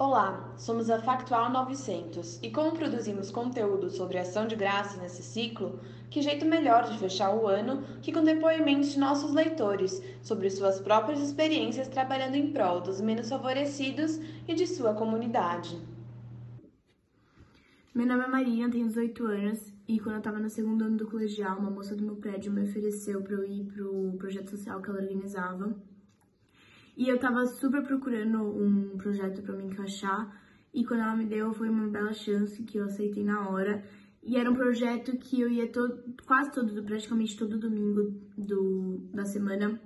Olá, somos a Factual 900 e como produzimos conteúdo sobre ação de graça nesse ciclo, que jeito melhor de fechar o ano que com depoimentos de nossos leitores sobre suas próprias experiências trabalhando em prol dos menos favorecidos e de sua comunidade. Meu nome é Marina, tenho 18 anos e quando eu estava no segundo ano do colegial, uma moça do meu prédio me ofereceu para eu ir pro projeto social que ela organizava. E eu tava super procurando um projeto para me encaixar e quando ela me deu foi uma bela chance que eu aceitei na hora. E era um projeto que eu ia todo, quase todo, praticamente todo domingo do, da semana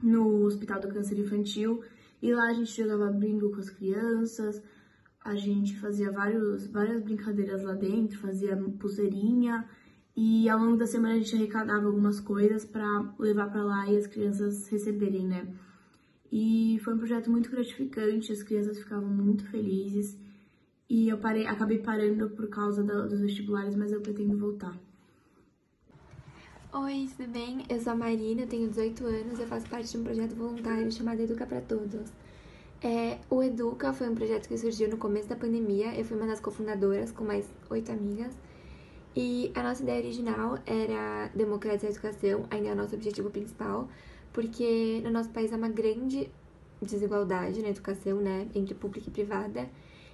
no Hospital do Câncer Infantil. E lá a gente jogava bingo com as crianças, a gente fazia vários, várias brincadeiras lá dentro, fazia pulseirinha e ao longo da semana a gente arrecadava algumas coisas para levar para lá e as crianças receberem, né? E foi um projeto muito gratificante, as crianças ficavam muito felizes e eu parei, acabei parando por causa da, dos vestibulares, mas eu pretendo voltar. Oi, tudo bem? Eu sou a Marina, tenho 18 anos, eu faço parte de um projeto voluntário chamado Educa para Todos. É, o Educa foi um projeto que surgiu no começo da pandemia. Eu fui uma das cofundadoras com mais oito amigas. E a nossa ideia original era democratizar a educação, ainda é o nosso objetivo principal, porque no nosso país há uma grande desigualdade na educação, né, entre pública e privada,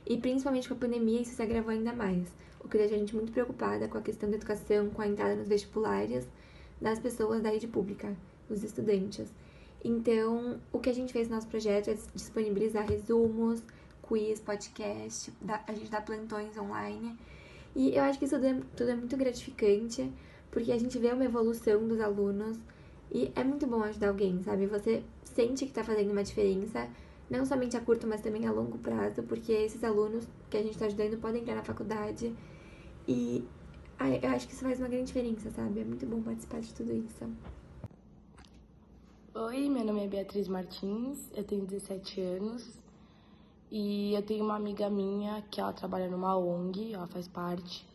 e principalmente com a pandemia isso se agravou ainda mais, o que deixa a gente muito preocupada com a questão da educação, com a entrada nos vestibulares das pessoas da rede pública, os estudantes. Então, o que a gente fez no nosso projeto é disponibilizar resumos, quiz, podcast, a gente dá plantões online. E eu acho que isso tudo é, tudo é muito gratificante, porque a gente vê uma evolução dos alunos e é muito bom ajudar alguém, sabe? Você sente que tá fazendo uma diferença, não somente a curto, mas também a longo prazo, porque esses alunos que a gente tá ajudando podem entrar na faculdade. E eu acho que isso faz uma grande diferença, sabe? É muito bom participar de tudo isso. Oi, meu nome é Beatriz Martins, eu tenho 17 anos e eu tenho uma amiga minha que ela trabalha numa ONG, ela faz parte,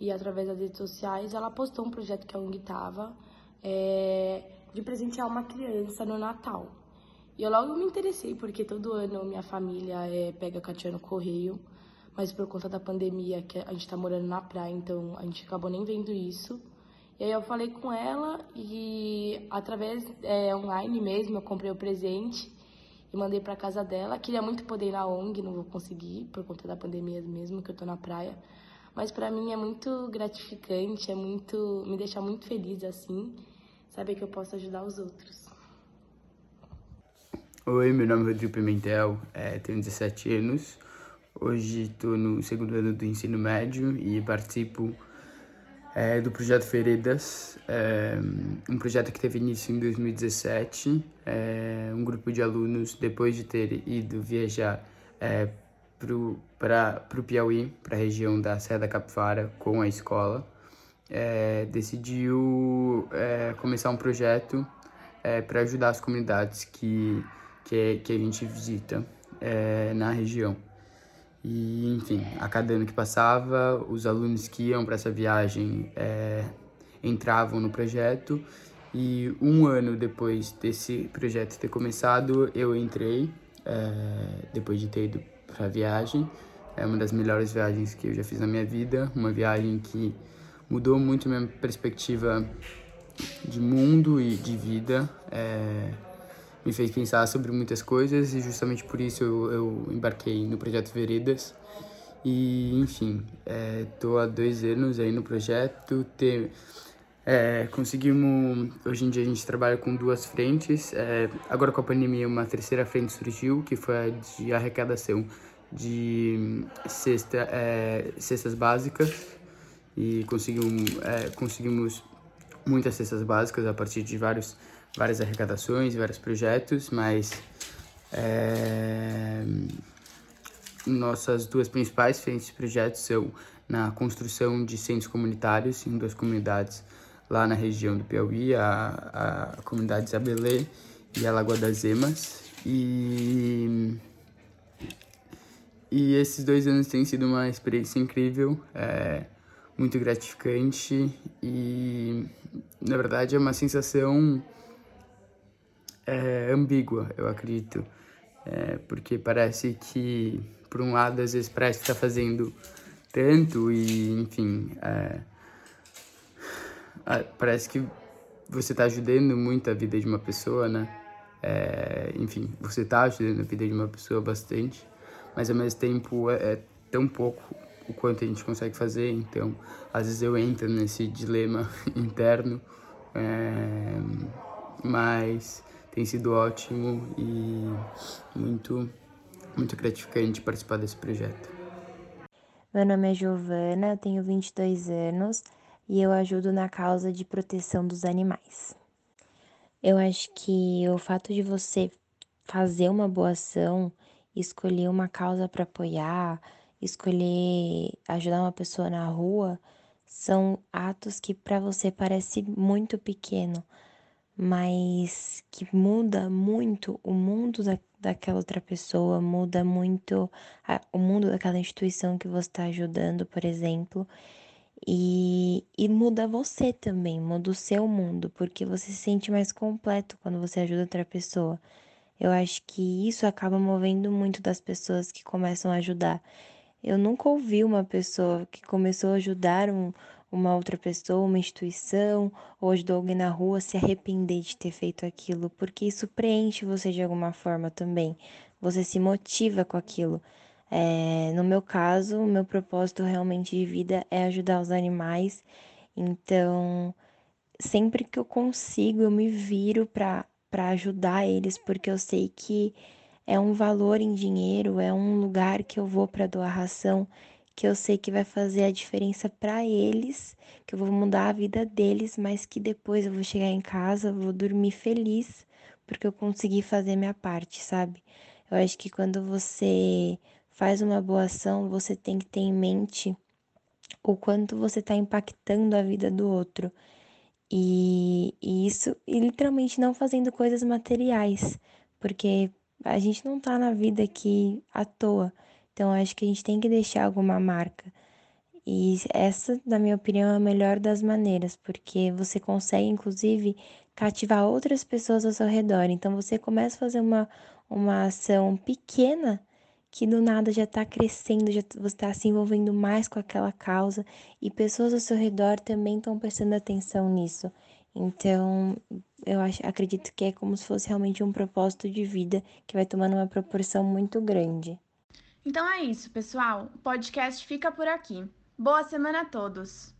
e através das redes sociais ela postou um projeto que a ONG tava é, de presentear uma criança no Natal. E eu logo me interessei, porque todo ano minha família é, pega catinha no correio, mas por conta da pandemia, que a gente tá morando na praia, então a gente acabou nem vendo isso. E aí eu falei com ela e através é, online mesmo eu comprei o presente e mandei para casa dela. Queria muito poder ir na ONG, não vou conseguir por conta da pandemia mesmo, que eu tô na praia. Mas para mim é muito gratificante, é muito me deixa muito feliz assim, saber que eu posso ajudar os outros. Oi, meu nome é Rodrigo Pimentel, é, tenho 17 anos. Hoje estou no segundo ano do ensino médio e participo é, do projeto Veredas, é, um projeto que teve início em 2017. É, um grupo de alunos, depois de ter ido viajar é, para o Piauí, para a região da Serra da Capivara, com a escola, é, decidiu é, começar um projeto é, para ajudar as comunidades que, que, que a gente visita é, na região. E, enfim, a cada ano que passava, os alunos que iam para essa viagem é, entravam no projeto. E um ano depois desse projeto ter começado, eu entrei, é, depois de ter ido para a viagem. É uma das melhores viagens que eu já fiz na minha vida, uma viagem que mudou muito minha perspectiva de mundo e de vida. É, me fez pensar sobre muitas coisas e justamente por isso eu, eu embarquei no projeto Veredas. E, enfim, estou é, há dois anos aí no projeto. Ter, é, conseguimos, hoje em dia a gente trabalha com duas frentes. É, agora com a pandemia, uma terceira frente surgiu, que foi a de arrecadação de cesta, é, cestas básicas. E conseguimos, é, conseguimos muitas cestas básicas a partir de vários várias arrecadações, vários projetos, mas é, nossas duas principais frentes de projetos são na construção de centros comunitários em duas comunidades lá na região do Piauí, a, a comunidade Isabelê e a Lagoa das Emas. E, e esses dois anos têm sido uma experiência incrível, é, muito gratificante e, na verdade, é uma sensação é, ambígua, eu acredito. É, porque parece que por um lado, às vezes parece que tá fazendo tanto e, enfim, é, parece que você tá ajudando muito a vida de uma pessoa, né? É, enfim, você tá ajudando a vida de uma pessoa bastante, mas ao mesmo tempo é, é tão pouco o quanto a gente consegue fazer, então às vezes eu entro nesse dilema interno, é, mas tem sido ótimo e muito, muito gratificante participar desse projeto. Meu nome é Giovana, eu tenho 22 anos e eu ajudo na causa de proteção dos animais. Eu acho que o fato de você fazer uma boa ação, escolher uma causa para apoiar, escolher ajudar uma pessoa na rua, são atos que para você parece muito pequeno, mas que muda muito o mundo da, daquela outra pessoa, muda muito a, o mundo daquela instituição que você está ajudando, por exemplo. E, e muda você também, muda o seu mundo, porque você se sente mais completo quando você ajuda outra pessoa. Eu acho que isso acaba movendo muito das pessoas que começam a ajudar. Eu nunca ouvi uma pessoa que começou a ajudar um, uma outra pessoa, uma instituição, ou ajudou alguém na rua se arrepender de ter feito aquilo, porque isso preenche você de alguma forma também. Você se motiva com aquilo. É, no meu caso, o meu propósito realmente de vida é ajudar os animais, então sempre que eu consigo, eu me viro para ajudar eles, porque eu sei que é um valor em dinheiro, é um lugar que eu vou para doar ração, que eu sei que vai fazer a diferença para eles, que eu vou mudar a vida deles, mas que depois eu vou chegar em casa, vou dormir feliz, porque eu consegui fazer minha parte, sabe? Eu acho que quando você faz uma boa ação, você tem que ter em mente o quanto você está impactando a vida do outro. E, e isso, e literalmente não fazendo coisas materiais, porque a gente não tá na vida aqui à toa. Então acho que a gente tem que deixar alguma marca. E essa, na minha opinião, é a melhor das maneiras, porque você consegue, inclusive, cativar outras pessoas ao seu redor. Então você começa a fazer uma, uma ação pequena que do nada já está crescendo, já você está se envolvendo mais com aquela causa e pessoas ao seu redor também estão prestando atenção nisso. Então, eu acho, acredito que é como se fosse realmente um propósito de vida que vai tomando uma proporção muito grande. Então é isso, pessoal. O podcast fica por aqui. Boa semana a todos!